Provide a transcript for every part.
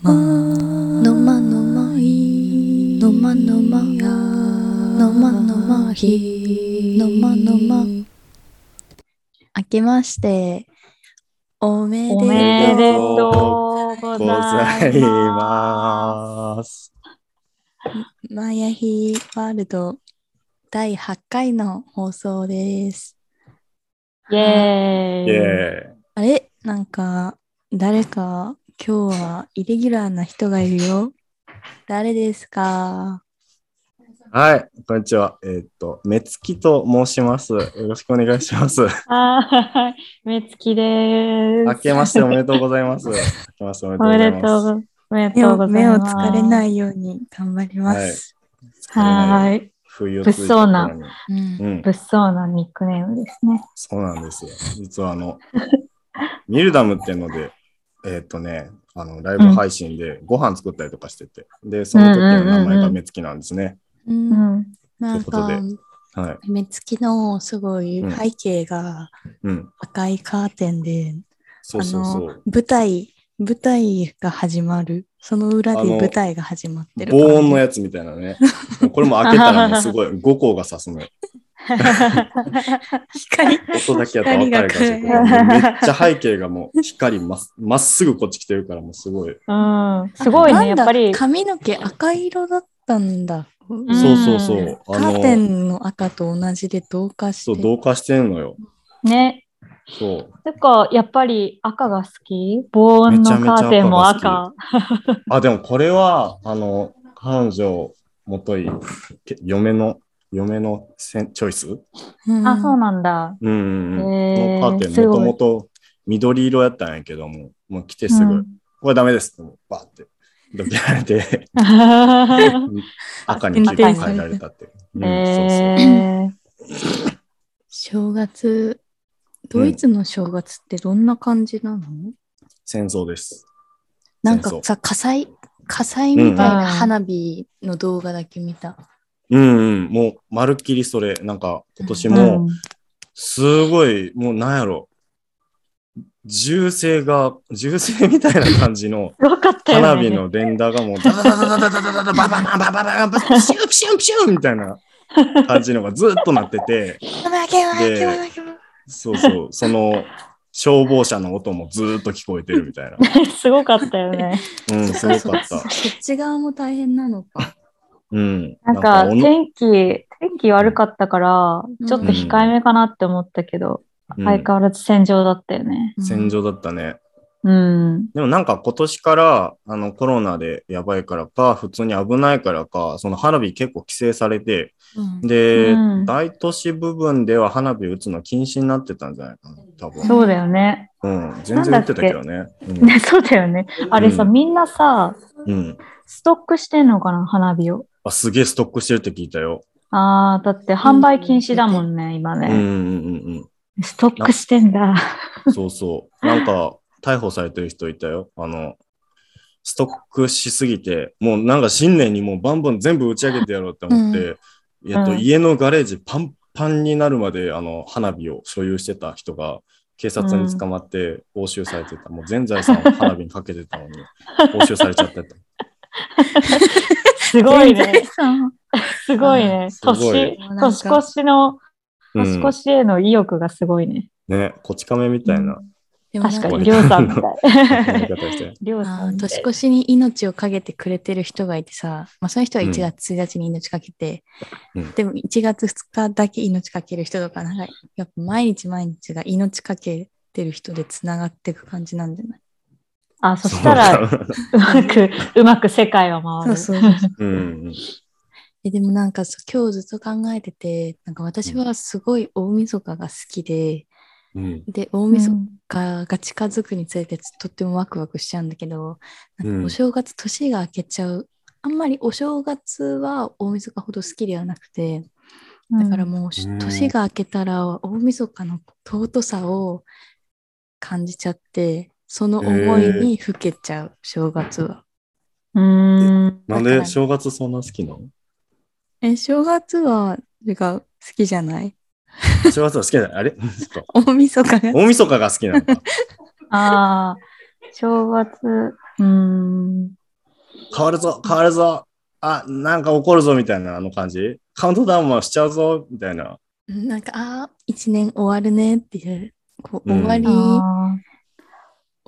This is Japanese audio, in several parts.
まのまのまいのまのまのまのまひのまのま明けましておめでとうおめでとうございます。マヤヒワールド第8回の放送です。イェーイ。イェあれなんか誰か今日はイレギュラーな人がいるよ誰ですか？はい、こんにちは。えーっと、めつきと申します。よろしくお願いします。はい。目つきです。明けましておめでとうございます。明けましておめでとうおめございます。でとうごおめで目をとうござい目をます。疲れないように頑張ります、はいい。冬物騒なうん、物騒なニックネームですね。そうなんですよ。実はあの、ミルダムっていうので、えーっとね、あのライブ配信でご飯作ったりとかしてて、で、その時の名前がめつきなんですね。うんうん。なんかというはい。目つきのすごいうん背景がうん。赤いカーテンで、そうそうそう。舞台舞台が始まるその裏で舞台が始まってる防音のやつみたいなね。これも開けたら すごい5個が刺すのよ。光音だけやったら分かるかもしれ光ない。めっちゃ背景がもう光まっまっすぐこっち来てるからもうすごい。うん。すごいね。やっぱり。髪の毛赤色だったんだ、んそうそうそう。カーテンの赤と同じで同化してそう、同化してんのよ。ね。そう。てか、やっぱり赤が好き？防音のカーテンもめちゃ赤。あ、でもこれは、あの、彼女、もとい、け嫁の、嫁のせんチョイス？うん。あ、そうなんだ。うんうんうん。へー。このカーテン、もともと緑色やったんやけども、もう来てすぐ、うん。これダメです。って、もうバーって、どけられて、赤に切り替えられたっていう。うんそうそうえー。正月ドイツの正月ってどんな感じなの、戦争です。なんかさ火災火災みたいな花火の動画だけ見た、うんうん、もうまるっきりそれ、なんか今年もすごい、もうなんやろ、銃声が、銃声みたいな感じの。花火の連打がもうダダダダダダダダダダバババババババピシュンピシュンピシュンみたいな感じのがずっとなってて、でそうそう、その消防車の音もずっと聞こえてるみたいな。すごかったよね。うん、すごかった。そっち側も大変なのか。うん。なんか天気、天気悪かったから、ちょっと控えめかなって思ったけど、うん相変わらず戦場だったよね。戦場だったね。うん。でもなんか今年からあのコロナでやばいからか、普通に危ないからか、その花火結構規制されて、うんで、うん大都市部分では花火打つの禁止になってたんじゃないかな、多分。そうだよね。うん、全然打ってたけどね。ね そうだよね。あれさ、うんみんなさ、うん。うん。ストックしてんのかな、花火を。あ、すげえストックしてるって聞いたよ。ああ、だって販売禁止だもんね、今うんうんね。うんストックしてんだ。うん。そうそう。なんか、逮捕されてる人いたよ。あの、ストックしすぎて、もうなんか新年にもうバンバン全部打ち上げてやろうって思って、えっと、うん家のガレージパンパンになるまであの花火を所有してた人が警察に捕まって押収されてた。もう全財産を花火にかけてたのに押収されちゃってた。すごいね。すごいね。年、年越しの、うん。年越しへの意欲がすごいね。ね、こち亀みたいな。確かに、うんりょうさんみたい。りょうさん。年越しに命をかけてくれてる人がいてさ、まあ、そういう人は1月1日に命かけて、うん。でも1月2日だけ命かける人とか、なんかやっぱ毎日毎日が命かけてる人でつながっていく感じなんじゃない？あ、そしたら、う。まく、うまく世界は回る。そうそううんう。ん。えでもなんかそう今日ずっと考えてて、なんか私はすごい大晦日が好きで、うん。で、大晦日が近づくにつれてとってもワクワクしちゃうんだけど、うんかお正月、年が明けちゃう。あんまりお正月は大晦日ほど好きではなくて、だからもうし、うん。年が明けたら大晦日の尊さを感じちゃって、その思いにふけちゃう、正月は。うん。うん。なんで正月そんな好きなの？え、正月は、てか好きじゃない？正月は好きだ。あれ？そっか 大晦日が。大晦日が好きなのか。ああ、正月、うーん。変わるぞ、変わるぞ。あ、なんか起こるぞみたいなあの感じ？カウントダウンはしちゃうぞみたいな。うんなんか、ああ、一年終わるねっていう、こううん終わりあ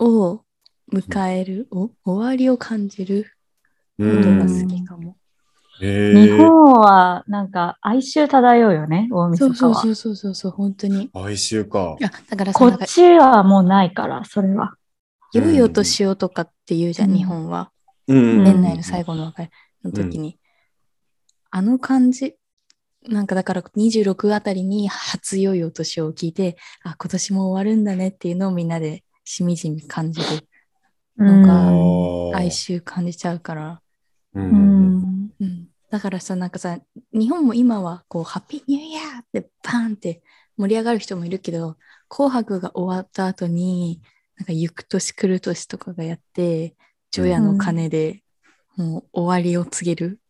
を迎える、お終わりを感じるうことがん。好きかも。日え。本はなんか哀愁漂うよね、大そうそう晦日は。そうそうそうそう、本当に。哀愁か。あだからさ、こっちはもうないから、それは。良いお年をとかって言うじゃん、うん日本は。うん年内の最後の別れの時に。あの感じ、なんかだから26あたりに初良いお年を聞いて、あ、今年も終わるんだねっていうのをみんなでしみじみ感じる。なんかうん哀愁感じちゃうから。う。うんん。うん。だからさ、なんかさ、日本も今はこう、ハッピーニューイヤーってバーンって盛り上がる人もいるけど、紅白が終わった後に、なんか行く年来る年とかがやって、除夜の鐘でもう終わりを告げる。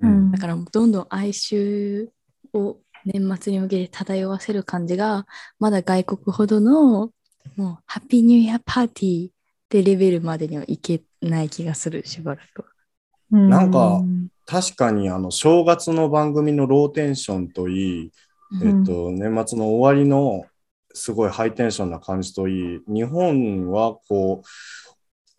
うんだからもうどんどん哀愁を年末に向けて漂わせる感じが、まだ外国ほどの、もう、ハッピーニューイヤーパーティーってレベルまでにはいけない気がする、しばらくは。なんか確かにあの正月の番組のローテンションといい、うん。えっと、年末の終わりのすごいハイテンションな感じといい、日本はこう、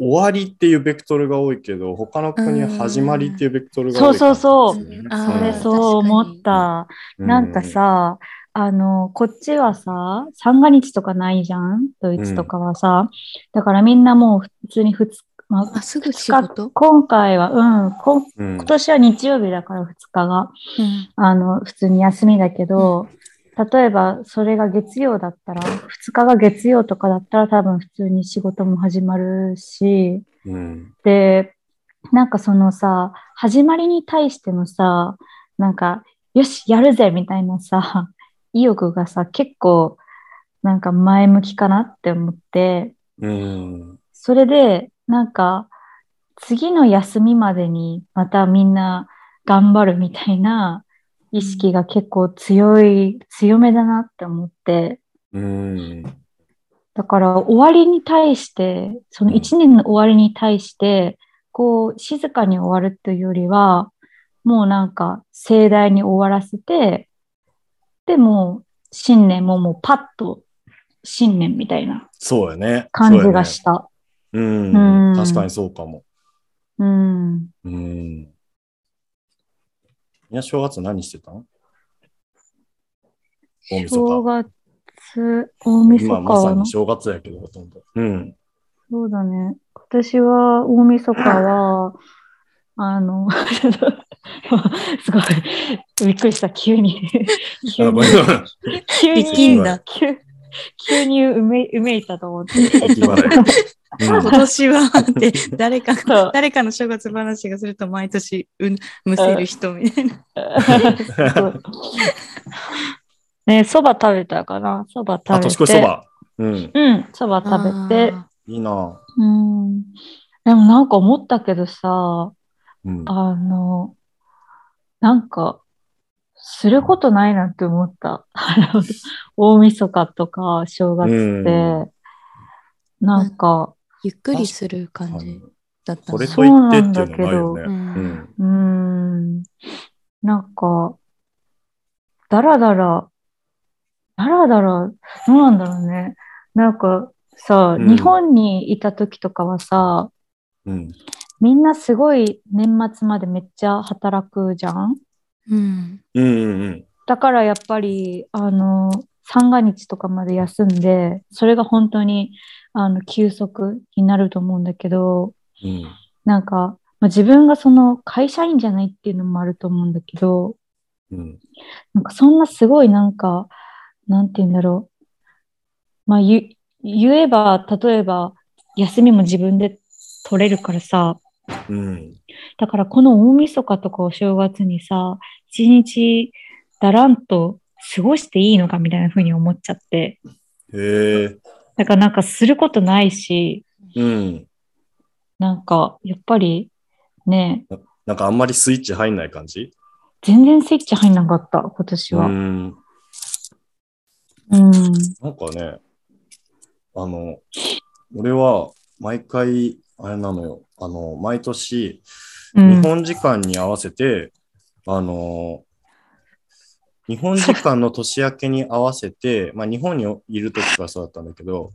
終わりっていうベクトルが多いけど、他の国は始まりっていうベクトルが多いそうそうそう感じですねあれそう思った。うなんか、さ、あの、こっちはさ、三が日とかないじゃん？ドイツとかはさ。だからみんなもう普通に2日、まああ、すぐ仕二日事今回は、うん、こうん。今年は日曜日だから2日が、うん。あの、普通に休みだけど、例えばそれが月曜だったら、2日が月曜とかだったら多分普通に仕事も始まるし、うん。で、なんかそのさ、始まりに対してのさ、なんか、よし、やるぜみたいなさ、意欲がさ、結構、なんか前向きかなって思って、うんそれで、なんか、次の休みまでにまたみんな頑張るみたいな意識が結構強い、強めだなって思って、うんだから終わりに対して、その一年の終わりに対して、こう静かに終わるというよりは、もうなんか盛大に終わらせて、でも新年ももうパッと新年みたいなそうやね。感じがした。そうやねうんうん確かにそうかも。うん。うん。みんな正月何してたん？大晦正日。月、大晦日今まさに正月やけど、ほとんど。うん。そうだね。今年は大晦日は、あの、すごい、びっくりした、急に。急に急に、急急にうめうめいたと思って。今年はって誰か誰かの正月話がすると毎年うむせる人みたいな。ね、そば食べたかな？そば食べて。あ、年越しそば。うん。うん、そば食べて。あいいな。うん。でもなんか思ったけどさ、うん。あの、なんか、することないなって思った。あ の大晦日とか正月って、なんか、ゆっくりする感じだったこれのといってっていうのないよね。ううんん。うーん、なんか、だらだら、だらだら、どうなんだろうね。なんかさ、うん日本にいた時とかはさ、うん。みんなすごい年末までめっちゃ働くじゃん？うんうんうんだからやっぱり、あの、三が日とかまで休んで、それが本当に、あの、休息になると思うんだけど、うん。なんか、まあ、自分がその会社員じゃないっていうのもあると思うんだけど、うん。なんかそんなすごいなんか、なんて言うんだろう。まあ言、言えば、例えば、休みも自分で取れるからさ、うん。だからこの大晦日とかお正月にさ、一日だらんと過ごしていいのかみたいな風に思っちゃって。へえ。だからなんかすることないし、うん。なんかやっぱりね、なんかあんまりスイッチ入んない感じ？全然スイッチ入んなかった、今年うは。ん。うん。なんかね、あの、俺は毎回、あれなのよ。あの、毎年、うん日本時間に合わせて、あの、日本時間の年明けに合わせて、まあ、日本にいる時からそうだったんだけど、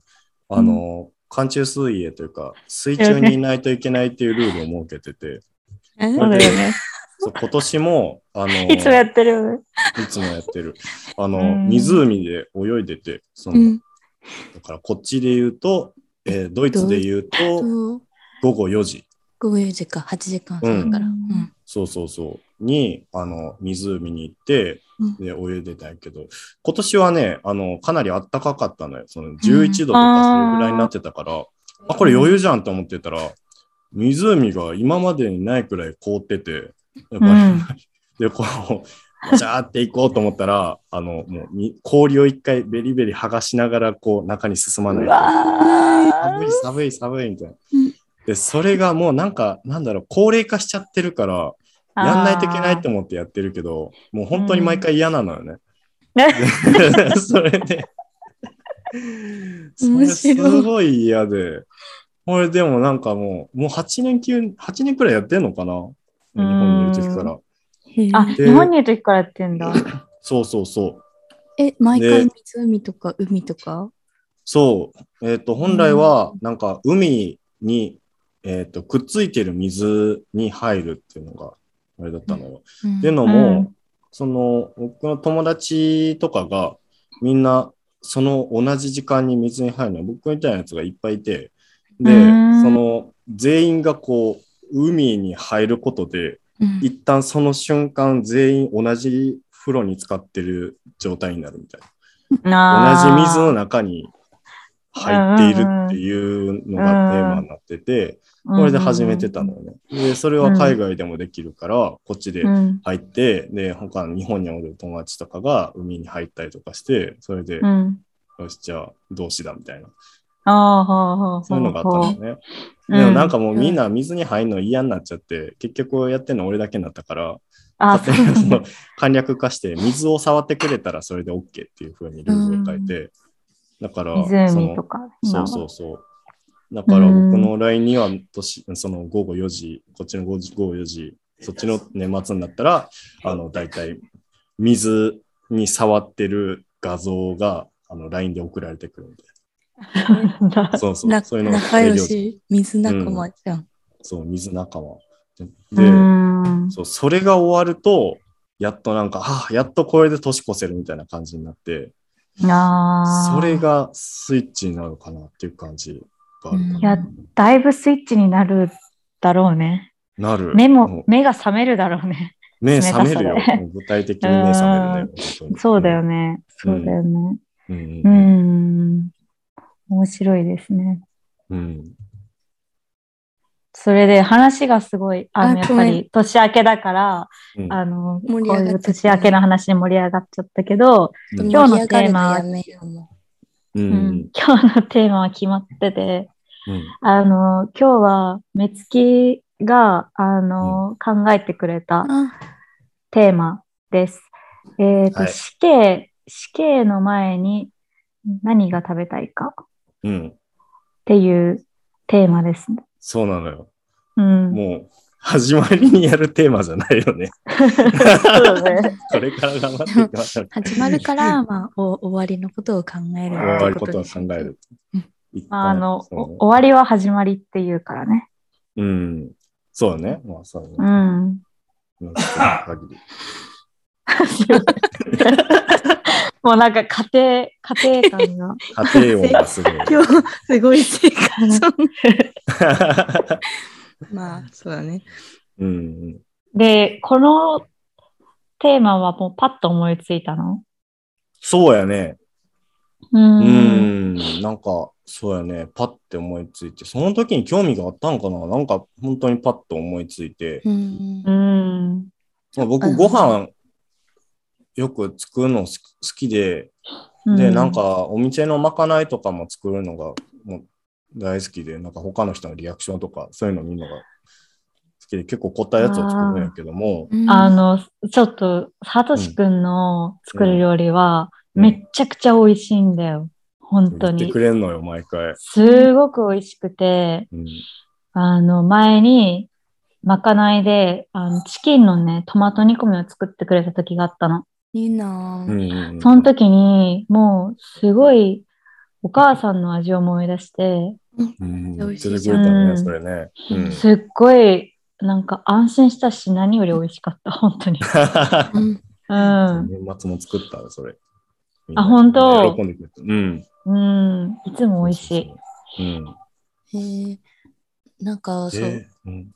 あの、寒中水泳というか、水中にいないといけないっていうルールを設けてて、えそうだよね。今年も、あの、いつもやってるよね。いつもやってる。あの、うん湖で泳いでて、その、うん。だからこっちで言うと、えードイツで言うと、と、午後4時。午後4時か、8時間そうだから。ううんん。そうそうそう。に、あの、湖に行ってうん、で、泳いでたんやけど、今年はね、あの、かなり暖かかったのよ。その、11度とかそれぐらいになってたから、あこれ余裕じゃんと思ってたら、湖が今までにないくらい凍ってて、やっぱり、うん で、こう、ガチャーって行こうと思ったら、あの、もうみ、氷を一回ベリベリ剥がしながら、こう、中に進まない。寒い、寒い、寒い、みたいなうん。で、それがもうなんか、なんだろう、高齢化しちゃってるから、やんないといけないと思ってやってるけど、もう本当に毎回嫌なのよね。で それで、それすごい嫌で、これでもなんかもう、もう8年級、8年くらいやってんのかな？日本にいる時から。あ、で日本にいる時からやってんだ。そうそうそう。え、毎で回湖とか海とか？そう。えっ、と、本来は、なんか、海に、えっ、と、くっついてる水に入るっていうのが、あれだったのよ。うん。っていうのも、うん。その、僕の友達とかが、みんな、その同じ時間に水に入るのは、僕みたいなやつがいっぱいいて、で、うん。その、全員がこう、海に入ることで、うん。一旦その瞬間、全員同じ風呂に使ってる状態になるみたいな。同じ水の中に入っているっていうのがテーマになってて、これで始めてたのよね。で、それは海外でもできるから、こっちでうん。入って、で、他の日本におる友達とかが海に入ったりとかして、それで、うん。よし、じゃあ、同志だみたいな。ああ、はあ、はあ。そういうのがあったのね。うんでもなんかもうみんな水に入るの嫌になっちゃって、結局やってんの俺だけになったから、簡略化して、水を触ってくれたらそれで OK っていう風にルールを変えて、だから、その湖とか。そうそうそう。だから僕の LINE には年、その午後4時、こっちの午後4時、そっちの年末になったら、あの、大体、水に触ってる画像が、あの、LINE で送られてくるんで。だ そうそう。なそういうの仲良し、水仲間じゃん。そう、水仲間。で、そう、それが終わると、やっとなんか、あやっとこれで年越せるみたいな感じになって、あーそれがスイッチになるかなっていう感じがあるかな。いや、だいぶスイッチになるだろうね。なる。目もも、目が覚めるだろうね。目覚めるよ具体的に目覚めるね。そうだよ。ね。そうだよね。うん。ううんん。面白いですね。うん。それで話がすごい、あの、やっぱり年明けだから、うん。あの、こういう年明けの話に盛り上がっちゃったけど、うん。今日のテーマはう。ん。ん、今日のテーマは決まってて、うん。あの、今日は目つきが、あの、考えてくれたテーマです。えっ、と、はい。死刑、死刑の前に何が食べたいかっうん。ていうテーマですね。そうなのよ。うん。もう、始まりにやるテーマじゃないよね。そうだね。これから頑張っていきましょう。始まるから、まあ、お終わりのことを考える終わってることを考える。あの、終わりは始まりっていうからね。うん。そうだね。まあ、そうだね。うん。うん限り もうなんか家庭、家庭感が。家庭音がすごい。今日、すごい生活まあ、そうだね。うん。で、このテーマはもうパッと思いついたの？そうやね。う。うんん。なんか、そうやね。パッて思いついて、その時に興味があったんかな？なんか、本当にパッと思いついて。うんう。ん。まあ、僕、うんご飯、よく作るの好きで、で、なん、か、お店のまかないとかも作るのが、もう、大好きで、なんか他の人のリアクションとか、そういうの見るのが好きで、結構凝ったやつを作るんやけども、うんあ、の、ちょっと、サトシくんの作る料理は、うんめっちゃくちゃ美味しいんだよ。本当に言ってく。れんのよ、毎回。すごく美味しくて、うん。あの、前に、まかないで、あの、チキンのね、トマト煮込みを作ってくれた時があったの。いいなうんぁ。うん。その時に、もう、すごい、お母さんの味を思い出して、うん、美味していじゃんくれたね、うんそれね。うん。すっごい、なんか安心したし、何より美味しかった、本当に。うん。うん。年末も作ったそれ。あ本当？喜んでくれた。うん。うん。いつも美味しい。うん。へえなんかそう、で、うん。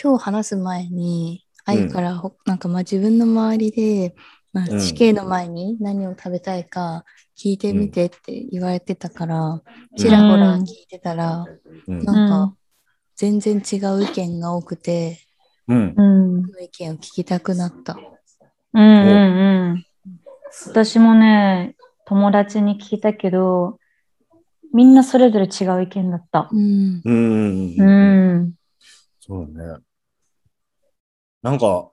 今日話す前に、愛からほ、なんかまあ自分の周りで、まあ、うん死刑の前に何を食べたいか聞いてみてって言われてたから、ちらほら聞いてたら、うん。なんかうん全然違う意見が多くて、うん。うん。その意見を聞きたくなった。うんうんうん。私もね、友達に聞いたけど、みんなそれぞれ違う意見だった。うん。うん。うん。そうね。なんか、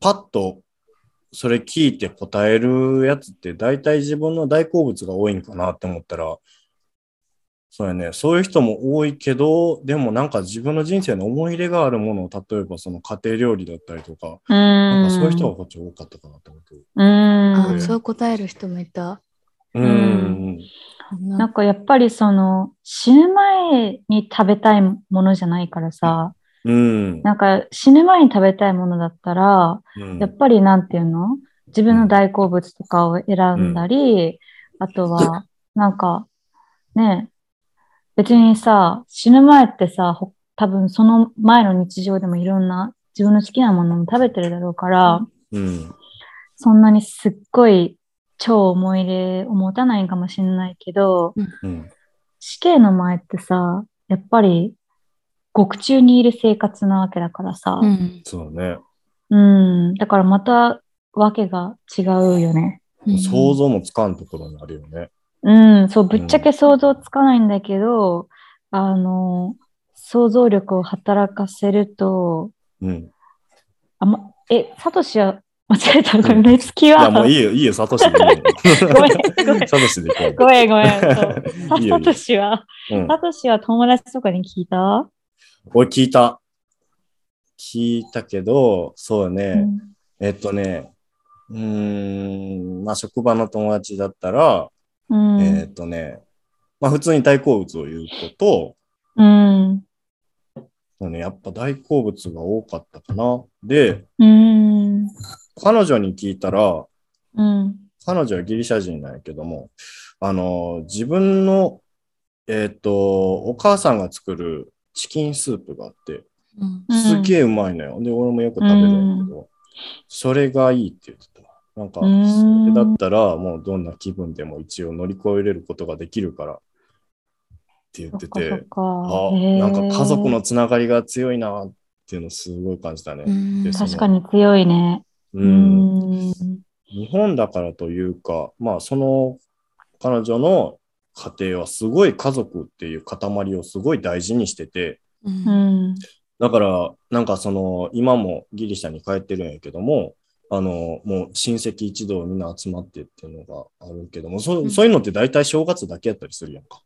パッと、それ聞いて答えるやつって、大体自分の大好物が多いんかなって思ったら、そうやね。そういう人も多いけど、でもなんか自分の人生の思い入れがあるものを、例えばその家庭料理だったりとか、うん。なんかそういう人がこっち多かったかなって思ってる。うん。あ、そう答える人もいた。うん。なんかやっぱりその死ぬ前に食べたいものじゃないからさ、うん。なんか死ぬ前に食べたいものだったら、うんやっぱりなんていうの？自分の大好物とかを選んだり、あとは、なんか、ね、別にさ、死ぬ前ってさ、ほ多分その前の日常でもいろんな自分の好きなものも食べてるだろうから、うん。そんなにすっごい超思い入れを持たないかもしれないけど、うん。死刑の前ってさ、やっぱり獄中にいる生活なわけだからさ、うん。そうね。うん、だからまたわけが違うよね。うん想像もつかんところにあるよね。うん、そう、ぶっちゃけ想像つかないんだけど、あの、想像力を働かせると、うん。あま、え、サトシは間違えた？ごめん、目つきいや、は。もういいよ、いいよ、サトシでいいよ。ごめんごめんサトシでいこう。ごめん、ごめん。そう いいよサトシは、うん、サトシは友達とかに聞いた？俺聞いた。聞いたけど、そうね、うんえっとね、うーん、まあ職場の友達だったら、うん。えっとね、まあ普通に大好物を言う子うん。と、そうね、やっぱ大好物が多かったかな。で、うん。彼女に聞いたら、うん。彼女はギリシャ人なんやけども、あの、自分の、えっ、と、お母さんが作るチキンスープがあって、すげえうまいのよ。で、俺もよく食べるんやけど、それがいいって言ってた。なんか、うんそれだったら、もうどんな気分でも一応乗り越えれることができるからって言ってて。あ、なんか家族のつながりが強いなっていうのをすごい感じたね。確かに強いね。う。うんん。日本だからというか、まあその彼女の家庭はすごい家族っていう塊をすごい大事にしてて、ううんん。だからなんかその今もギリシャに帰ってるんやけども、あのもう親戚一同みんな集まってっていうのがあるけども、そそういうのって大体正月だけやったりするやんか。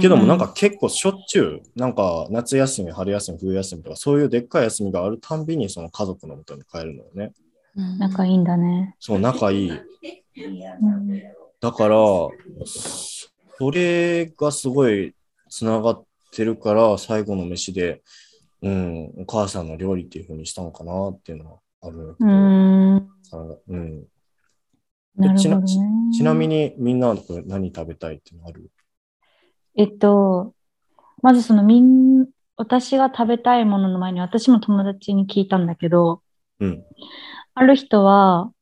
けどもなんか結構しょっちゅう、なんか夏休み、春休み、冬休みとかそういうでっかい休みがあるたんびにその家族のもとに帰るのよね。うん仲いいんだね。そう、仲いい。うん。だから、それがすごいつながってるから、最後の飯で、うん、お母さんの料理っていう風にしたのかなっていうのはあるんだけど、うん。あうん、なるちなほどね。ちなみにみんなはこれ何食べたいっていうのある？えっと、まずそのみん、私が食べたいものの前に私も友達に聞いたんだけど、うん。ある人は、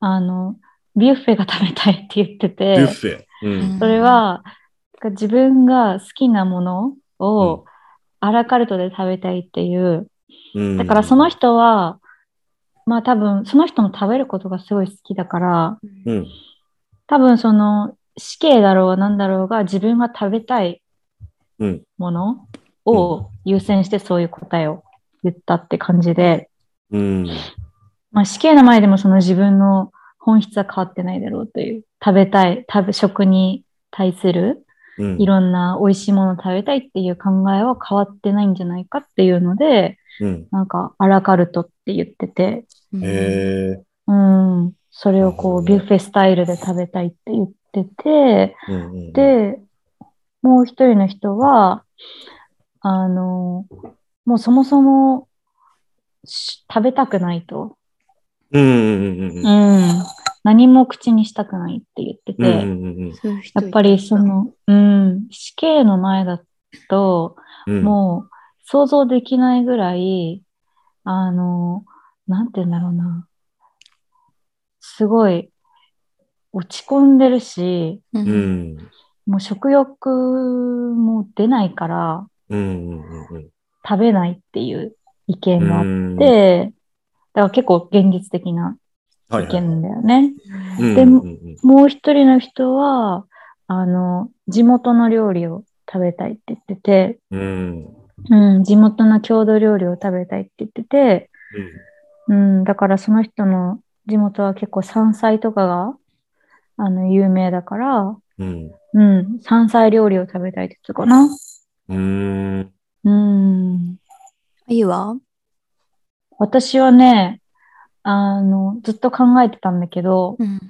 あの、ビュッフェが食べたいって言ってビュッて、フェ。うん。それは、自分が好きなものをアラカルトで食べたいっていう、うん、だからその人は、まあ多分その人も食べることがすごい好きだから、うん。多分その死刑だろうが何だろうが自分が食べたいうん。ものを優先してそういう答えを言ったって感じで、うん。まあ死刑の前でもその自分の本質は変わってないだろうという、食べたい、食べ、食に対するうんいろんな美味しいものを食べたいっていう考えは変わってないんじゃないかっていうので、うん。なんかアラカルトって言ってて、うんへえ。うん、それをこうビュッフェスタイルで食べたいって言ってて、うんうんうん、で、もう一人の人は、あの、もうそもそもし食べたくないと。うん。何も口にしたくないって言ってて、やっぱりその、うん、死刑の前だと、うん。もう想像できないぐらい、あの、なんて言うんだろうな。すごい落ち込んでるし、ううんん。もう食欲も出ないから。食べないっていう意見があっうんて、だから結構現実的な意見だよね。うんでもう一人の人は、あの、地元の料理を食べたいって言ってて、うんうん、地元の郷土料理を食べたいって言ってて、うん、だからその人の地元は結構山菜とかが、あの、有名だから、うんうん、山菜料理を食べたいって言ってたかな。うん。うん。いいわ。私はね、あの、ずっと考えてたんだけど、うん。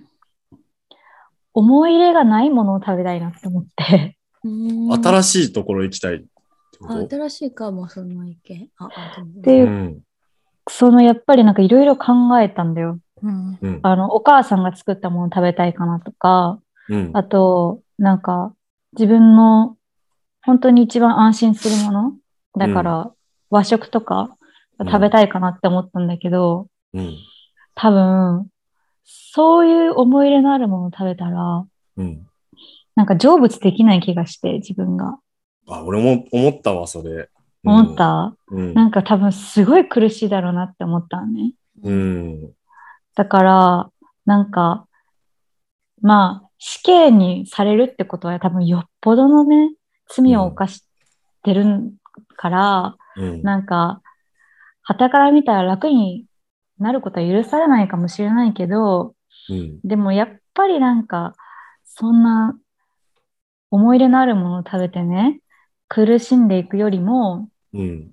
思い入れがないものを食べたいなって思って。新しいところ行きたい新しいかも、その意見。あ、っていうう、んそのやっぱりなんかいろいろ考えたんだよ。うん。うんあの、お母さんが作ったもの食べたいかなとか、うんあと、なんか、自分の本当に一番安心するものだから、和食とか食べたいかなって思ったんだけど、うん多分、そういう思い入れのあるものを食べたら、うん。なんか成仏できない気がして、自分が。あ、俺も思ったわ、それ。思った、うん。なんか多分すごい苦しいだろうなって思ったのね。うん。だから、なんか、まあ、死刑にされるってことは多分よっぽどのね、罪を犯してるから、うん。なんか、傍から見たら楽になることは許されないかもしれないけど、うん。でもやっぱりなんか、そんな思い入れのあるものを食べてね、苦しんでいくよりも、うん。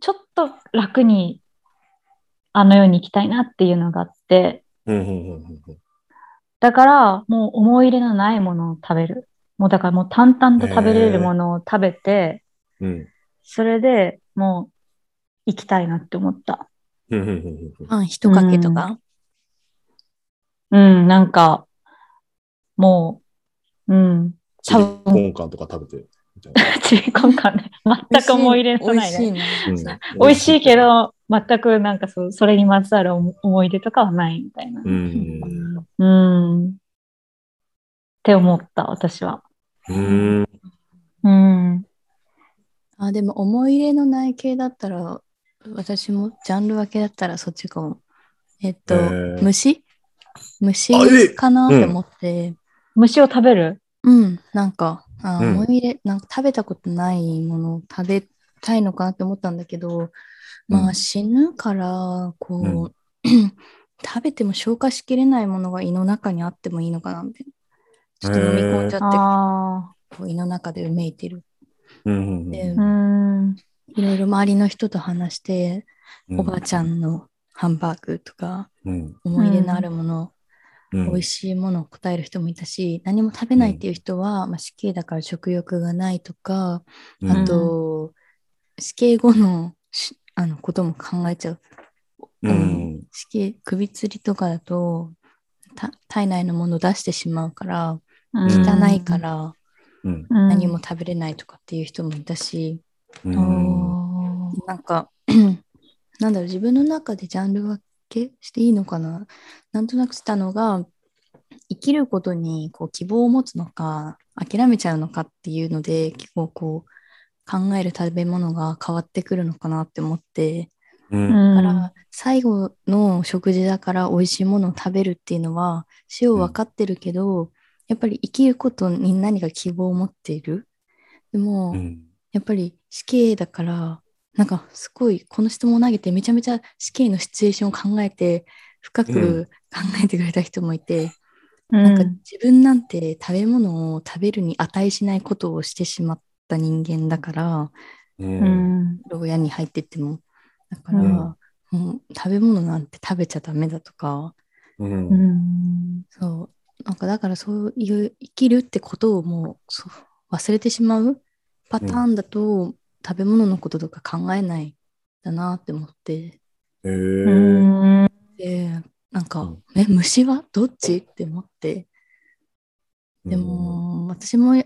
ちょっと楽にあの世に行きたいなっていうのがあって。だからもう思い入れのないものを食べる。もうだからもう淡々と食べれるものを食べて、うん。それでもう行きたいなって思った。うん。うん。パン一かけとか？うん、なんか、もう、うん、チリコンカンとか食べて。みたいなチリコンカンね。全く思い入れのないね。美味しいね。うん美味しいけ、ど、全くなんかそう、それにまつわる思思い出とかはないみたいな。うん。うん。って思った、私は。うん。うん。あ、でも思い入れのない系だったら、私もジャンル分けだったらそっちかも。えっと、へー虫？虫かなって思って、虫を食べる？うん、なんか、あうん思い入れ、なんか食べたことないものを食べたいのかなって思ったんだけど、まあうん死ぬから、こう、うん 食べても消化しきれないものが胃の中にあってもいいのかなみたいな。ちょっと飲み込んじゃって、あこう胃の中でうめいてる。うん。であ。うん。いろいろ周りの人と話して、うんおばあちゃんのハンバーグとか、うん。思い入れのあるもの、うん。美味しいものを答える人もいたし、何も食べないっていう人は、まあ、死刑だから食欲がないとか、うんあと、死刑後のしあのことも考えちゃう。うん。死刑、首吊りとかだと、た体内のものを出してしまうから、汚いから何も食べれないとかっていう人もいたし、うん。なんか、なんだろう、自分の中でジャンル分けしていいのかな？なんとなくしたのが、生きることにこう希望を持つのか、諦めちゃうのかっていうので、結構こう、考える食べ物が変わってくるのかなって思って、うん。だから最後の食事だから美味しいものを食べるっていうのは死を分かってるけど、やっぱり生きることに何か希望を持っている？でも、うん。やっぱり死刑だから、なんかすごいこの質問を投げてめちゃめちゃ死刑のシチュエーションを考えて深うんく考えてくれた人もいて、なんか自分なんて食べ物を食べるに値しないことをしてしまった人間だから、う。うんん。牢屋に入ってっても。だから、うんもう食べ物なんて食べちゃダメだとか、うん。うん。そう、なんかだからそういう生きるってことをもうそう忘れてしまうパターンだと、食べ物のこととか考えないんだなって思って、へうえ。ん。で、なんか、うんえ、虫はどっち？って思って、でも、私も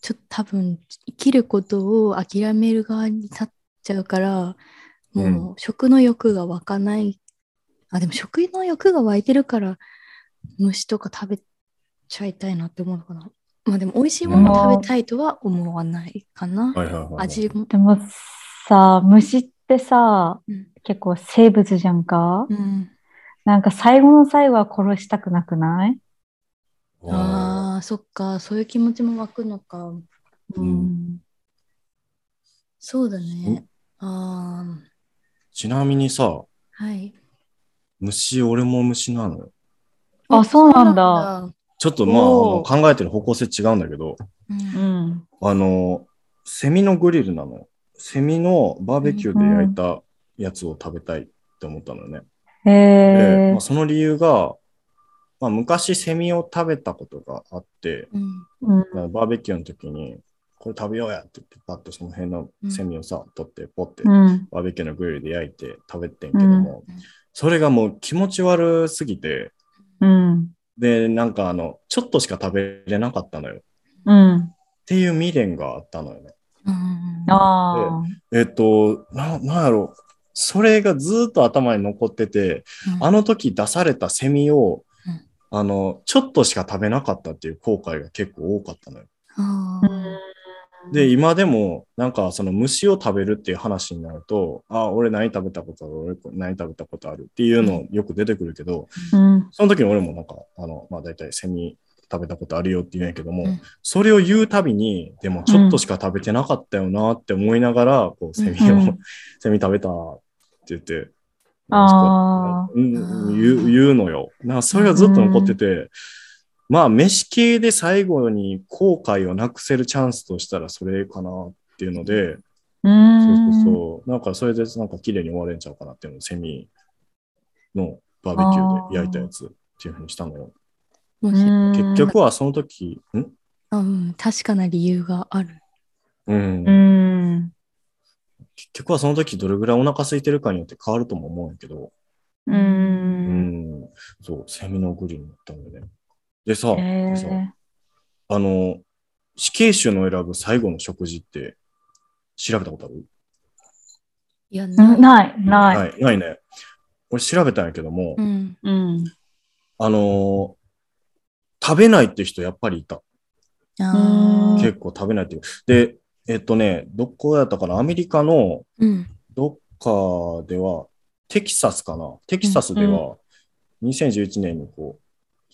ちょっと多分生きることを諦める側に立っちゃうから、もう食の欲が湧かない。あ、でも食の欲が湧いてるから虫とか食べちゃいたいなって思うのかな。まあでも美味しいものを食べたいとは思わないかな。はいはいはい。味も。でもさ、虫ってさ、うん。結構生物じゃんか。うん、なんか最後の最後は殺したくなくない？あああ、そっか。そういう気持ちも湧くのか。うんそうだね。ああ、ちなみにさ、はい。虫、俺も虫なのよ。あそうなんだちょっとまあ、おー考えてる方向性違うんだけど、ううんん。あの、セミのグリルなの。セミのバーベキューで焼いたやつを食べたいって思ったのよね。へで、えまあ、。その理由が、まあ、昔セミを食べたことがあって、うんうん。バーベキューの時に、これ食べようやって言って、パッとその辺のセミをさ、取って、ポッて、うん。バーベキューのグリルで焼いて食べてんけども、うんそれがもう気持ち悪すぎて、うん。で、なんかあの、ちょっとしか食べれなかったのよ。っうん。ていう未練があったのよね。うんああ。えっと、な、なんやろ。それがずっと頭に残ってて、あの時出されたセミを、うんあの、ちょっとしか食べなかったっていう後悔が結構多かったのよ。うんで、今でも、なんかその虫を食べるっていう話になると、あ、俺何食べたことある、俺何食べたことある？っていうのよく出てくるけど、うん。その時に俺もなんか、あの、まあ大体セミ食べたことあるよって言うんやけども、うん。それを言うたびに、でもちょっとしか食べてなかったよなって思いながら、こう、セミを、うん セミ食べたって言って、あうん言う言うのよ。なんかそれがずっと残ってて、まあ、飯系で最後に後悔をなくせるチャンスとしたらそれかなっていうので、うそうそん。うそう。なんかそれでなんか綺麗に終われんちゃうかなっていうのをセミのバーベキューで焼いたやつっていうふうにしたのよ。結局はその時、ん？うん、確かな理由がある。うんう。ん。結局はその時どれぐらいお腹空いてるかによって変わるとも思うんやけど、う。うんん。そう、セミのグリルに行ったんだよね。でさ、へでさえ。あの、死刑囚の選ぶ最後の食事って調べたことある？いや、うん？ない。ない、ない。ない、ないね。俺調べたんやけども、うん。うん。あのー食べないって人やっぱりいた。結構食べないっていう。で、えっとね、どこやったかな？アメリカのうん。どっかでは、テキサスかな？テキサスでは、2011年にこう、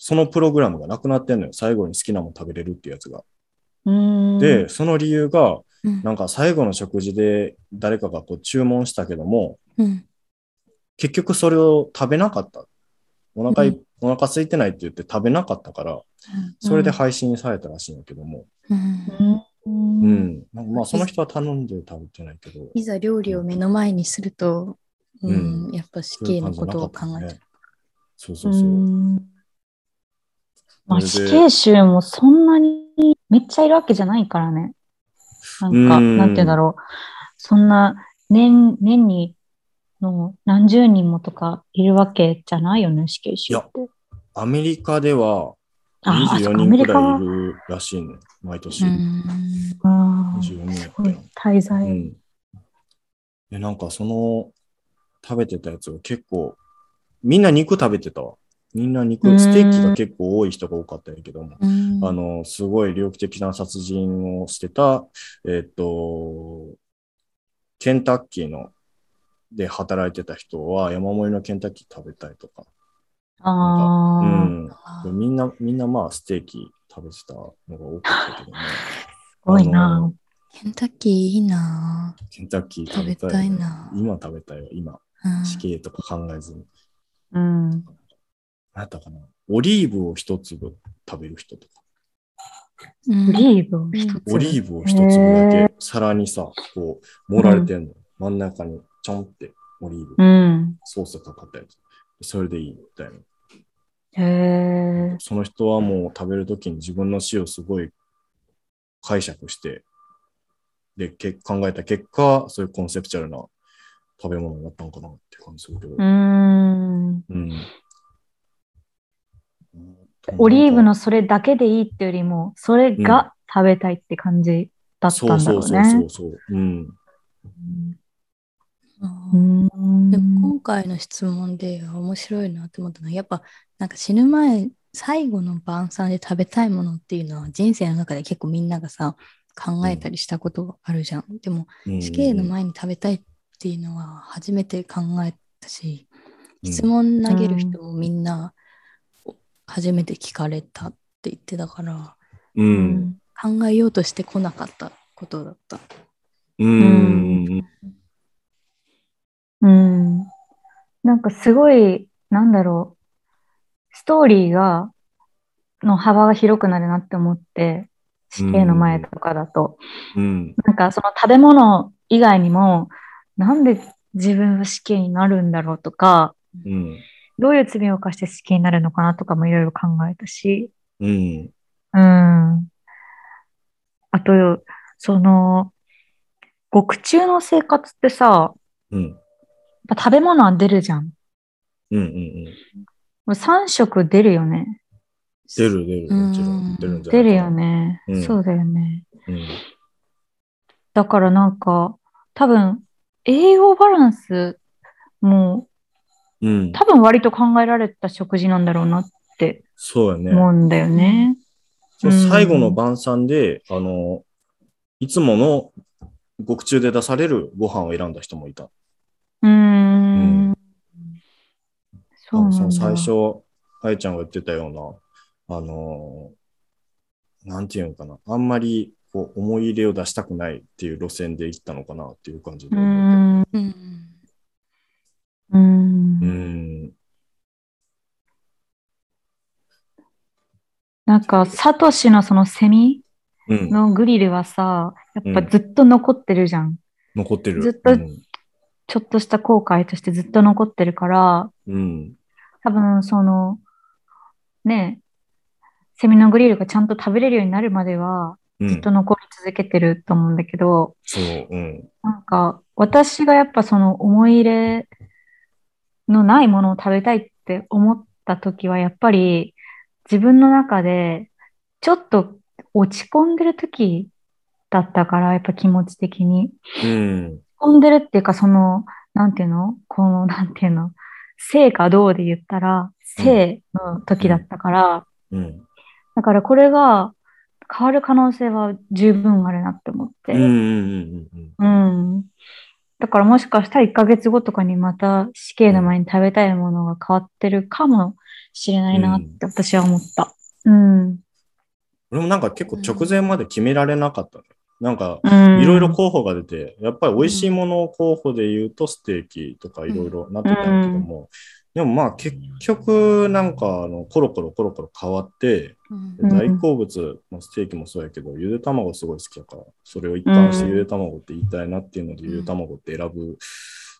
そのプログラムがなくなってんのよ。最後に好きなもの食べれるっていうやつが。うん。で、その理由が、うんなんか最後の食事で誰かがこう注文したけども、うん。結局それを食べなかった。お腹い、うんお腹空いてないって言って食べなかったから、それで配信されたらしいんだけども。うんうん。ううん。ん。なんかまあその人は頼んで食べてないけど。いざ料理を目の前にすると、ううんん、やっぱ死刑のことを考えちゃう。そうそうそう。まあ、死刑囚もそんなにめっちゃいるわけじゃないからね。なんか、うんなんて言うんだろう。そんな年、年にの何十人もとかいるわけじゃないよね、死刑囚って。アメリカではああ、そ24っか、ア人くらいいるらしいね。毎年。うんうん24人やったすごいよ滞在。うん。で、なんかその食べてたやつが結構、みんな肉食べてたわ。みんな肉、うんステーキが結構多い人が多かったんやけども。うんあの、すごい猟奇的な殺人をしてた、えっと、ケンタッキーの、で働いてた人は山盛りのケンタッキー食べたいとか。ああ、うん。あみんな、みんなまあステーキ食べてたのが多かったけどね。すごいあなの。ケンタッキーいいなケンタッキー食べたい,、な今食べたいよ、今。ぁうん死刑とか考えずに。ううん。何やったかな。オリーブを一粒食べる人とか、うんオリーブを一つ。オリーブを一粒だけ皿にさ、こう、盛られてんの。真ん中にちょんってオリーブ、うん。ソースかかったやつ。それでいいみたいな。へえ。その人はもう食べるときに自分の死をすごい解釈して、で、け考えた結果、そういうコンセプチュアルな食べ物になったのかなって感じするけど。うーん。うん。オリーブのそれだけでいいってよりも、それが食べたいって感じだったそうんだろそううそうね。そうそう。うん。うーんでも今回の質問で面白いなって思ったのはやっぱなんか死ぬ前最後の晩餐で食べたいものっていうのは人生の中で結構みんながさ考えたりしたことがあるじゃん。でもうん死刑の前に食べたいっていうのは初めて考えたし質問投げる人もみんな初めて聞かれたって言ってたからう。うんん考えようとしてこなかったことだった。うん。うん。なんかすごい、なんだろう、ストーリーが、の幅が広くなるなって思って、死刑の前とかだと。うん。なんかその食べ物以外にも、なんで自分は死刑になるんだろうとか、うん。どういう罪を犯して死刑になるのかなとかもいろいろ考えたし、うん。うん。あと、その、獄中の生活ってさ、うん。食べ物は出るじゃん。うん。うん。もう3食出るよね。出る出る。もちろん。出るんじゃ出るよ。ね。うんそうだよね。うん。だからなんか、多分、栄養バランスもうん。多分割と考えられた食事なんだろうなってそうやね。思うんだよね。そううん最後の晩餐で、あの、いつもの獄中で出されるご飯を選んだ人もいた。うーん。そうなんだ。その最初、あやちゃんが言ってたような、あの、なんていうのかな、あんまりこう思い入れを出したくないっていう路線で行ったのかなっていう感じで思って。ん。うんんん。なんか、サトシのそのセミうん。のグリルはさ、やっぱずっと残ってるじゃん。残ってる。ずっとうん。ちょっとした後悔としてずっと残ってるから、うん。多分その、ねえ、セミのグリルがちゃんと食べれるようになるまでは、うんずっと。残り続けてると思うんだけど、そう。うん。なんか、私がやっぱその思い入れのないものを食べたいって思った時は、やっぱり自分の中でちょっと落ち込んでる時だったから、やっぱ気持ち的に。うん。落ち込んでるっていうか、その、なんていうの？この、なんていうの？生かどうで言ったら、生の時だったから、うん。だからこれが変わる可能性は十分あるなって思って。うん。うん。うん。うん。だからもしかしたら1ヶ月後とかにまた死刑の前に食べたいものが変わってるかもしれないなって私は思った。うん。俺もなんか結構直前まで決められなかったの。なんか、うん。いろいろ候補が出て、やっぱり美味しいもの候補で言うとステーキとかいろいろなってたんだけども、でもまあ結局なんかあのコロコロコロコロ変わって、うんうん大好物のステーキもそうやけど、ゆで卵すごい好きだから、それを一貫してゆで卵って言いたいなっていうので、うんゆで卵って選ぶっ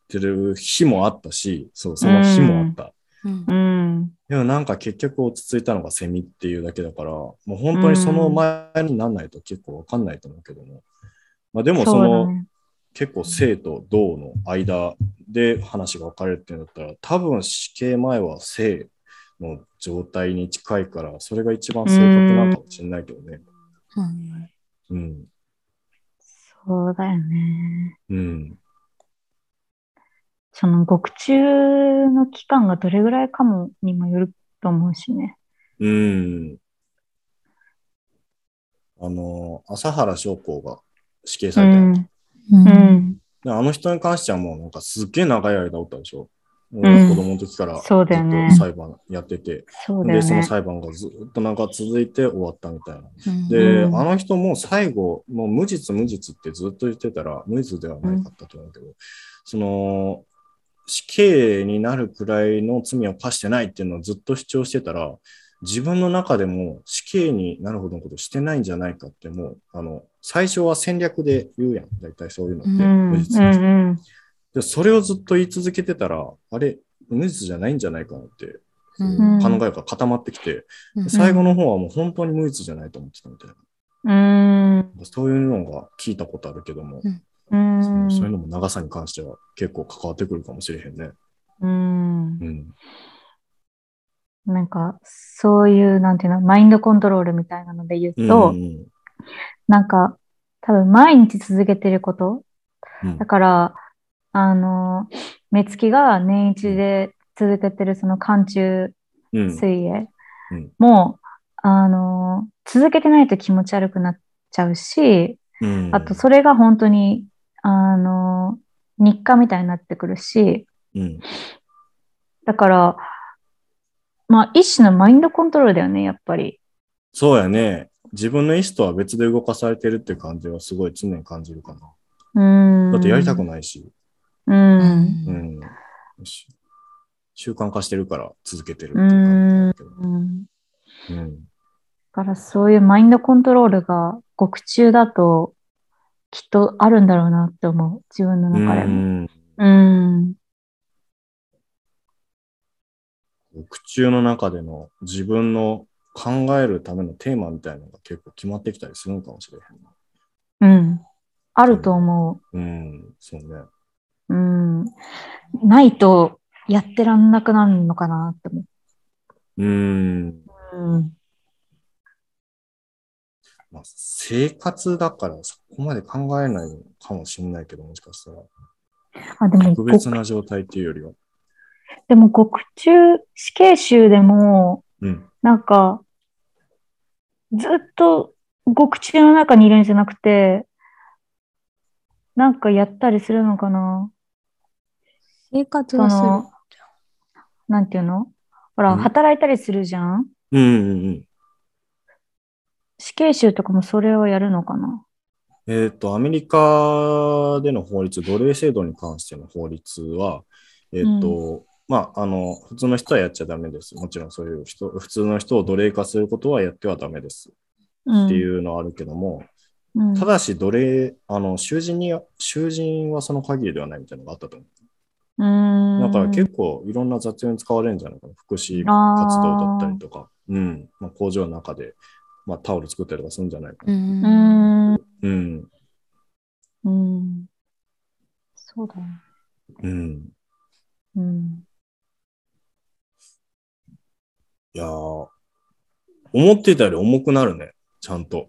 てる日もあったし、そう、その日もあった。うんうん。でもなんか結局落ち着いたのがセミっていうだけだから、もう本当にその前になんないと結構わかんないと思うけども。まあでもそのだね。結構生と動の間で話が分かれるっていうんだったら、多分死刑前は生の状態に近いから、それが一番正確なのかもしれないけどね。うんうん。そうだよね。うん。その獄中の期間がどれぐらいかもにもよると思うしね。うん。あの、朝原将校が死刑された。ううん。あの人に関してはもうなんかすっげえ長い間おったでしょ。ん俺は子供の時からずっそうだよね。と裁判やってて、で、その裁判がずっとなんか続いて終わったみたいな。うんで、うんあの人も最後、もう無実無実ってずっと言ってたら、無実ではないかったと思うけど、その、死刑になるくらいの罪を犯してないっていうのをずっと主張してたら、自分の中でも死刑になるほどのことしてないんじゃないかってもう、あの、最初は戦略で言うやん。大体そういうのって。うん。無実の人うんうん。でそれをずっと言い続けてたら、あれ、無実じゃないんじゃないかなって、うん考えが固まってきて、うん最後の方はもう本当に無実じゃないと思ってたみたいな。うん。そういうのが聞いたことあるけども、うん。そういうのも長さに関しては結構関わってくるかもしれへんね。うんう。ん。なんか、そういう、なんていうの、マインドコントロールみたいなので言うと、うんなんか、多分毎日続けてること。うんだから、あの、目つきが年一で続けてるその寒中うん。水泳うんも、あの、続けてないと気持ち悪くなっちゃうし、うんあとそれが本当に、あの、日課みたいになってくるし、うん。だから、まあ一種のマインドコントロールだよね、やっぱり。そうやね。自分の意思とは別で動かされてるって感じはすごい常に感じるかな。うん。だってやりたくないし、う。うん。うん習慣化してるから続けてるっていう感じだけど。うん。うん。だからそういうマインドコントロールが獄中だときっとあるんだろうなって思う。自分の中でも。うんうん。獄中の中での自分の考えるためのテーマみたいなのが結構決まってきたりするのかもしれへんな。うん。あると思うん、そうね。う。うん。ないとやってらんなくなるのかなって思うん。う。うん。まあ、生活だからそこまで考えないのかもしれないけど、もしかしたら。あ、でも、特別獄な状態っていうよりは。でも獄中、死刑囚でも、うん。なんか、ずっと獄中の中にいるんじゃなくて、なんかやったりするのかな生活そはする。の、なんていうの？ほら、うん働いたりするじゃん？うんうんうん。死刑囚とかもそれをやるのかな？えっ、と、アメリカでの法律、奴隷制度に関しての法律は、えっ、と、まあ、あの、普通の人はやっちゃダメです。もちろんそういう人、普通の人を奴隷化することはやってはダメですうん。っていうのはあるけども、うん。ただし奴隷、あの、囚人に、囚人はその限りではないみたいなのがあったと思う。うん。だから結構いろんな雑用に使われるんじゃないかな。福祉活動だったりとか、うん。まあ、工場の中で、まあ、タオル作ったりとかするんじゃないかうな。ん。うん。うん。うん。そうだね。うん。うん。いやー、思ってたより重くなるね。ちゃんと。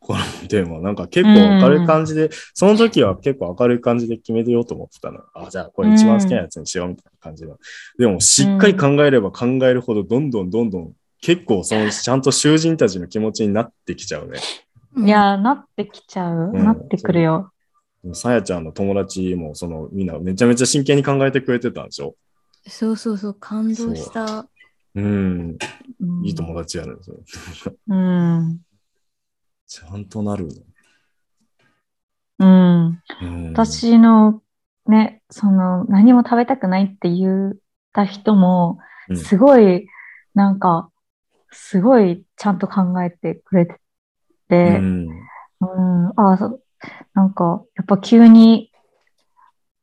このテーマ。なんか結構明るい感じで、その時は結構明るい感じで決めてようと思ってたの。あ、じゃあこれ一番好きなやつにしようみたいな感じの。でも、しっかり考えれば考えるほど、どんどんどんどん、結構その、ちゃんと囚人たちの気持ちになってきちゃうね。いやー、なってきちゃう？うんなってくるよ。さやちゃんの友達も、その、みんなめちゃめちゃ真剣に考えてくれてたんでしょ？そうそうそう、感動した。うん。うんいい友達やねん。それうん。ちゃんとなるの。うん。うん、私のね、その何も食べたくないって言った人もうん、すごい、なんか、すごいちゃんと考えてくれてうて、ん。うん、ああ、そう、なんか、やっぱ急に、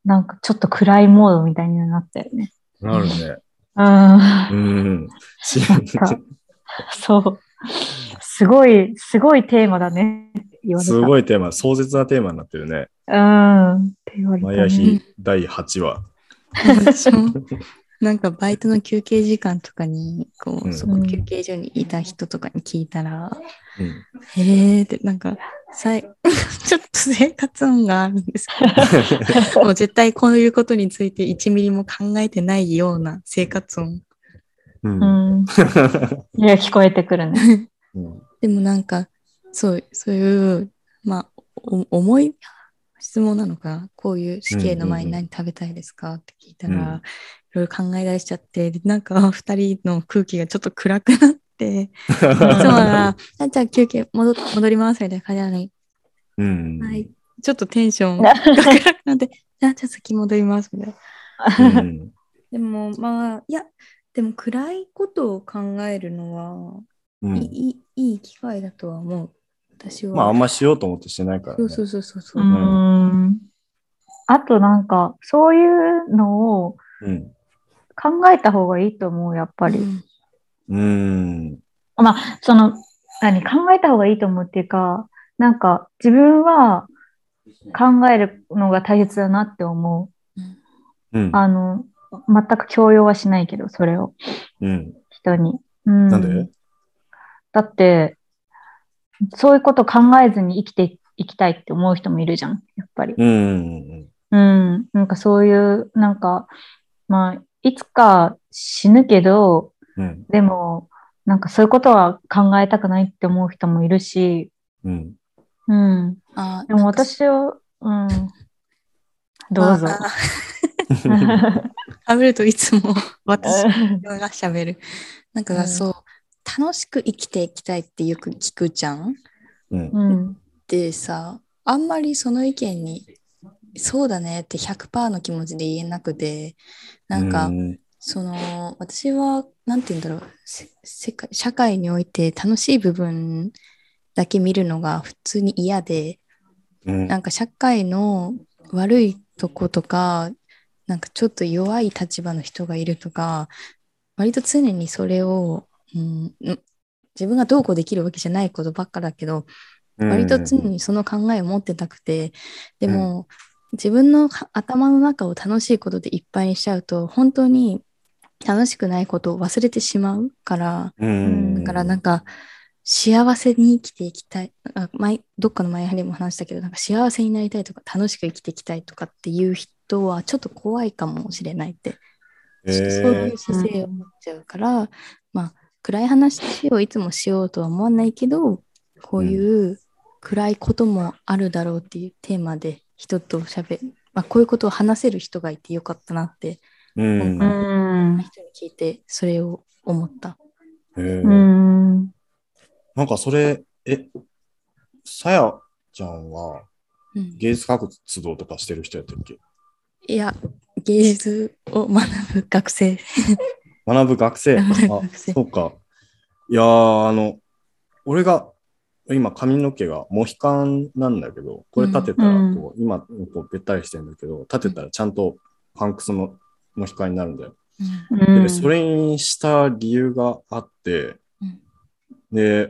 なんかちょっと暗いモードみたいになったよね。なるね。うん、そう。すごい、すごいテーマだね。すごいテーマ、壮絶なテーマになってるね。うん、って言われたマヤね。ヒ第8話。なんかバイトの休憩時間とかに、こうんう、そこ休憩所にいた人とかに聞いたら、うん。へーって、なんか、さい ちょっと生活音があるんですけど、もう絶対こういうことについて1ミリも考えてないような生活音。うん。うん。いや、聞こえてくるね。うんでもなんか、そう、そういう、まあ、お重い質問なのか？なこういう死刑の前に何食べたいですか？って聞いたら、うんいろいろ考え出しちゃって、でなんか二人の空気がちょっと暗くなって、いつもが、あじゃあ休憩戻戻りますみたいな感じなのに、うん。はい、ちょっとテンションが暗くなって、じゃあじゃあ先戻りますみたいな。うん。でもまあ、いや、でも暗いことを考えるのは、うん。いいいい機会だとは思う。私は。まあ、あんましようと思ってしてないから、ね。そうそうそうそうそうう。ん。あとなんか、そういうのをうん。考えた方がいいと思う、やっぱり。うんうん。まあ、その、何、考えた方がいいと思うっていうか、なんか、自分は考えるのが大切だなって思うんう。。あの、全く強要はしないけど、それを、うん。人に。うん。なんでだって、そういうこと考えずに生きていきたいって思う人もいるじゃん、やっぱり。うん。うん。なんかそういう、なんか、まあ、いつか死ぬけど、うん。でも、なんかそういうことは考えたくないって思う人もいるし、うん。うん。あでも私は、うん。どうぞ。あ喋るといつも 私が喋る。なんかうんそう、楽しく生きていきたいってよく聞くじゃん？うん。うん。でさ、あんまりその意見に、そうだねって100%の気持ちで言えなくて、なんか、うんその私は何て言うんだろう。せ世界社会において楽しい部分だけ見るのが普通に嫌でうん。なんか社会の悪いとことかなんかちょっと弱い立場の人がいるとか割と常にそれを、うん、ん自分がどうこうできるわけじゃないことばっかだけど割と常にその考えを持ってたくて、でも、自分のは頭の中を楽しいことでいっぱいにしちゃうと本当に楽しくないことを忘れてしまうから、うん。だからなんか幸せに生きていきたい。あ前どっかの前にも話したけどなんか幸せになりたいとか楽しく生きていきたいとかっていう人はちょっと怖いかもしれないって。そういーう姿勢を持っちゃうから、まあ暗い話をいつもしようとは思わないけどこういう暗いこともあるだろうっていうテーマで人と喋る、まあ、こういうことを話せる人がいてよかったなってうん。うへん。人に聞いてそれを思った。ーうん。なんかそれ、え、さやちゃんはうん芸術活動とかしてる人やったっけ？いや芸術を学ぶ学生。学ぶ学生。あそうか。いやー、あの、俺が、今髪の毛がモヒカンなんだけど、これ立てたらうんこう、今、こう、べったりしてるんだけど、立てたらちゃんとパンクスのモヒカンになるんだよ。うんで、それにした理由があって、うんで、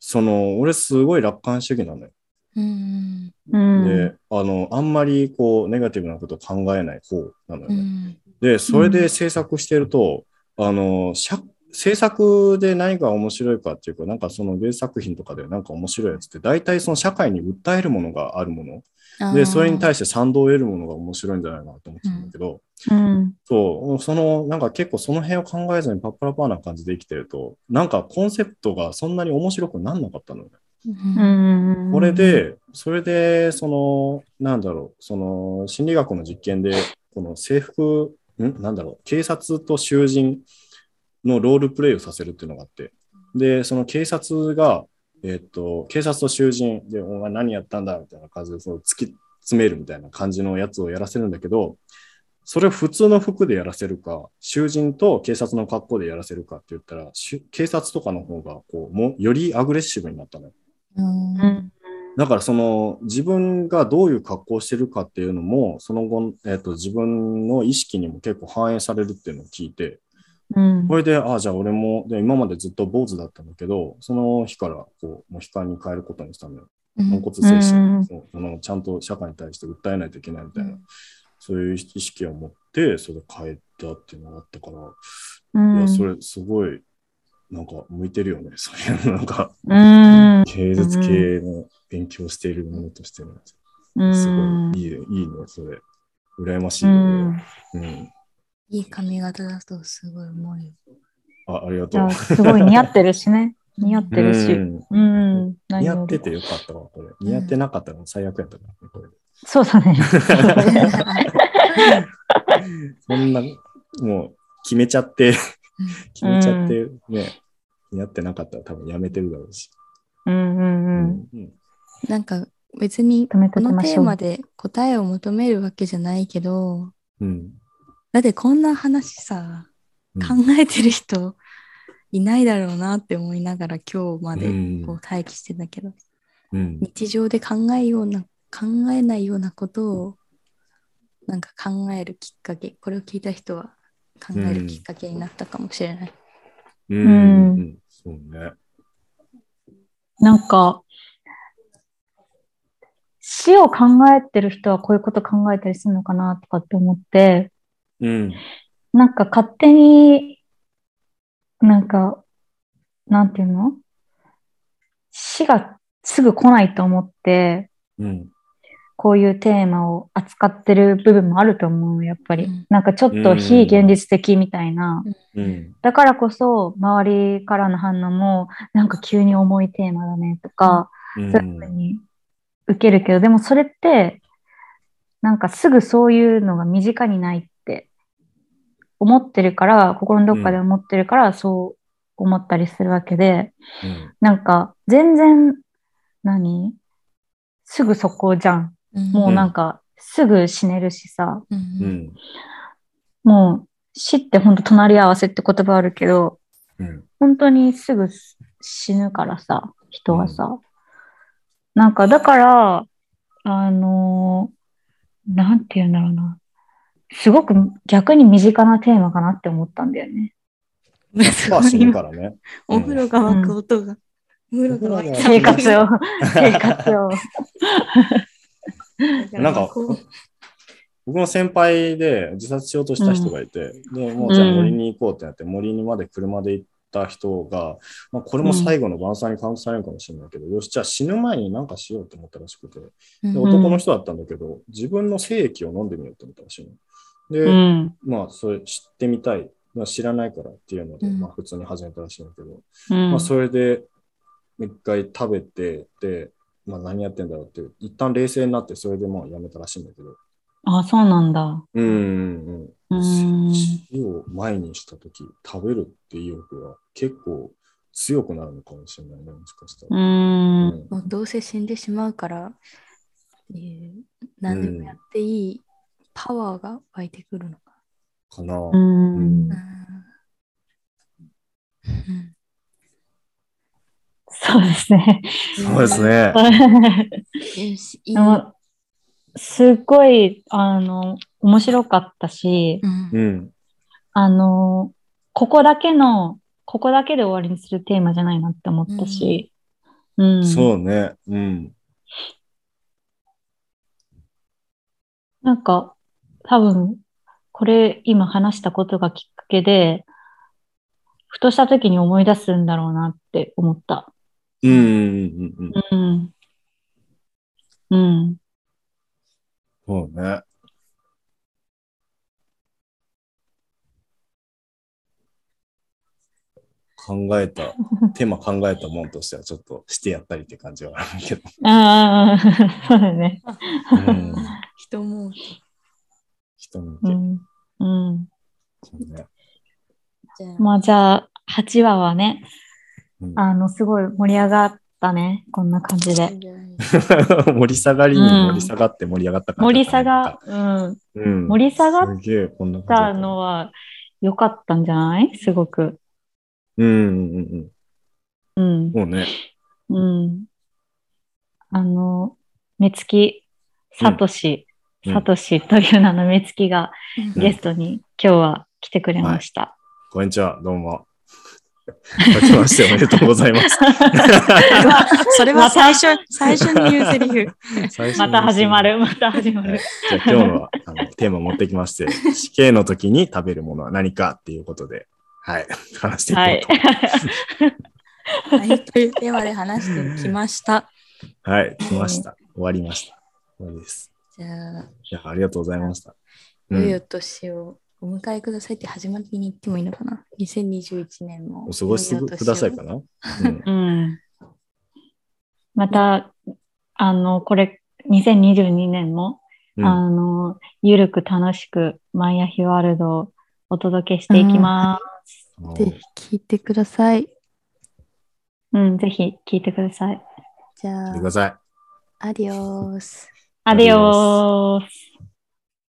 その、俺すごい楽観主義なのよ。うんうん。で、あの、あんまりこう、ネガティブなことを考えない方なのよね。うんで、それで制作してると、あの、社制作で何が面白いかっていうか、なんかその芸術作品とかでなんか面白いやつって、大体その社会に訴えるものがあるもの。で、それに対して賛同を得るものが面白いんじゃないかなと思ってたんだけど、うん。そう、その、なんか結構その辺を考えずにパッパラパーな感じで生きてると、なんかコンセプトがそんなに面白くなんなかったのよね。うんうん。これ、で、それで、その、なんだろう、その、心理学の実験で、この制服、ん？なんだろう、警察と囚人のロールプレイをさせるっていうのがあって、で、その警察が、えっと、警察と囚人で、お前何やったんだみたいな感じで、その突き詰めるみたいな感じのやつをやらせるんだけど、それを普通の服でやらせるか、囚人と警察の格好でやらせるかって言ったら、警察とかの方が、こう、もよりアグレッシブになったのよ。だからその自分がどういう格好をしてるかっていうのも、その後、えっと自分の意識にも結構反映されるっていうのを聞いて、うん。これで、ああ、じゃあ俺も、で今までずっと坊主だったんだけど、その日からこう、もう悲観に変えることにしたのよ。うん豚骨精神、うんそのちゃんと社会に対して訴えないといけないみたいな、うんそういう意識を持って、それ変えたっていうのがあったから、うん。いや、それすごい、なんか向いてるよね。そういう、なんか、うん。芸術系の勉強しているものとしての。うん。すごいいいね、いいね、それ。羨ましいうよん。ね。うん。いい髪型だとすごい思うよ。あ、ありがとう。すごい似合ってるしね。似合ってるし。うんうん。似合っててよかったわ、これ。似合ってなかったら最悪やったからね、これ。そうだね。そんな、もう、決めちゃって、決めちゃって、ね、似合ってなかったら多分やめてるだろうし。うんうんうん。うん。なんか別にことのテーマで答えを求めるわけじゃないけど、うん。だってこんな話さ、考えてる人いないだろうなって思いながら今日までうんこう待機してたけど、うん。日常で考えような考えないようなことをなんか考えるきっかけこれを聞いた人は考えるきっかけになったかもしれない。うん。うんうんそうね。なんか、死を考えてる人はこういうこと考えたりするのかなとかって思って、うん。なんか勝手に、なんか、なんていうの？死がすぐ来ないと思って、うん。こういうテーマを扱ってる部分もあると思う、やっぱり。うんなんかちょっと非現実的みたいな。うん。だからこそ、周りからの反応も、なんか急に重いテーマだねとか、うんそういうふうに受けるけど、でもそれって、なんかすぐそういうのが身近にないって思ってるから、心のどっかで思ってるから、そう思ったりするわけで、うん。なんか全然、何？すぐそこじゃん。もうなんか、すぐ死ねるしさ、うんううんん。もう死って本当隣り合わせって言葉あるけど、うん。本当にすぐ死ぬからさ、人はさ。なんか、だから、あのーなんて言うんだろうな。すごく逆に身近なテーマかなって思ったんだよね。すまあい今からね。お風呂が沸く音が。お風呂が沸いた生活を、生活を。なんか僕の先輩で自殺しようとした人がいて、で、もうじゃあ森に行こうってなって、森にまで車で行った人が、まあ、これも最後の晩餐にカウントされるかもしれないけど、よし、じゃあ死ぬ前に何かしようと思ったらしくて、うん。で男の人だったんだけど、自分の精液を飲んでみようと思ったらしいの。で、うん。まあ、それ知ってみたい。まあ、知らないからっていうので、うん。まあ、普通に始めたらしいんだけど、うん。まあ、それで、一回食べて、で、まあ、何やってんだろうって、一旦冷静になって、それでまあやめたらしいんだけど、あ、そうなんだ。うんうんううん。ん。死を前にしたとき、食べるっていう意欲が結構強くなるのかもしれないね、もしかしたうら。ん。うんもうどうせ死んでしまうから、えー何でもやっていいパワーが湧いてくるのか。かな。うんそうですね。そうですね。よし、いい。すっごい、あの、面白かったし、うんうん。あの、ここだけの、ここだけで終わりにするテーマじゃないなって思ったし、うん。そうね。うん。なんか、多分、これ今話したことがきっかけで、ふとした時に思い出すんだろうなって思った。うんうんうんうん。そうね。考えた、テーマ考えたもんとしてはちょっとしてやったりって感じはあるけど。ああ、そうだね。うん。人も人見て。うん。うん。そうね。じゃあ、まあじゃあ、8話はね、うんあの、すごい盛り上がったね。こんな感じで。盛り下がりに盛り下がって盛り上がった感盛りじだ下ったね。が、うん。うん。盛り下がったのは良かったんじゃない？すごく。うんうんうんうん。もうね。うん。あの、目つき、さとし、うんさとしという名の目つきがうんゲストに今日は来てくれました。こんにちは、どうも。明けましておめでとうございます。それは最初、最初に言うセリフ。最初にまた始まる、また始まはいる。じゃあ今日のあのテーマ持ってきまして、死刑の時に食べるものは何かっていうことで、はい、話していこはい。うと。はい、というテーマで話してきました。はい、来ました。終わりました。終わりです。じゃあ、いや、ありがとうございました。うん、良いお年をお迎えくださいって始まりに言ってもいいのかな ?2021 年も。お過ごしくださいかな？うん うん。また、あの、これ、2022年も、うんあの、ゆるく楽しく、マイアヒワールドをお届けしていきまぜひ聞いてください。す。うん、ぜひ聞いてください。じゃあ聞いてく、ださい。アディオース。アディオース。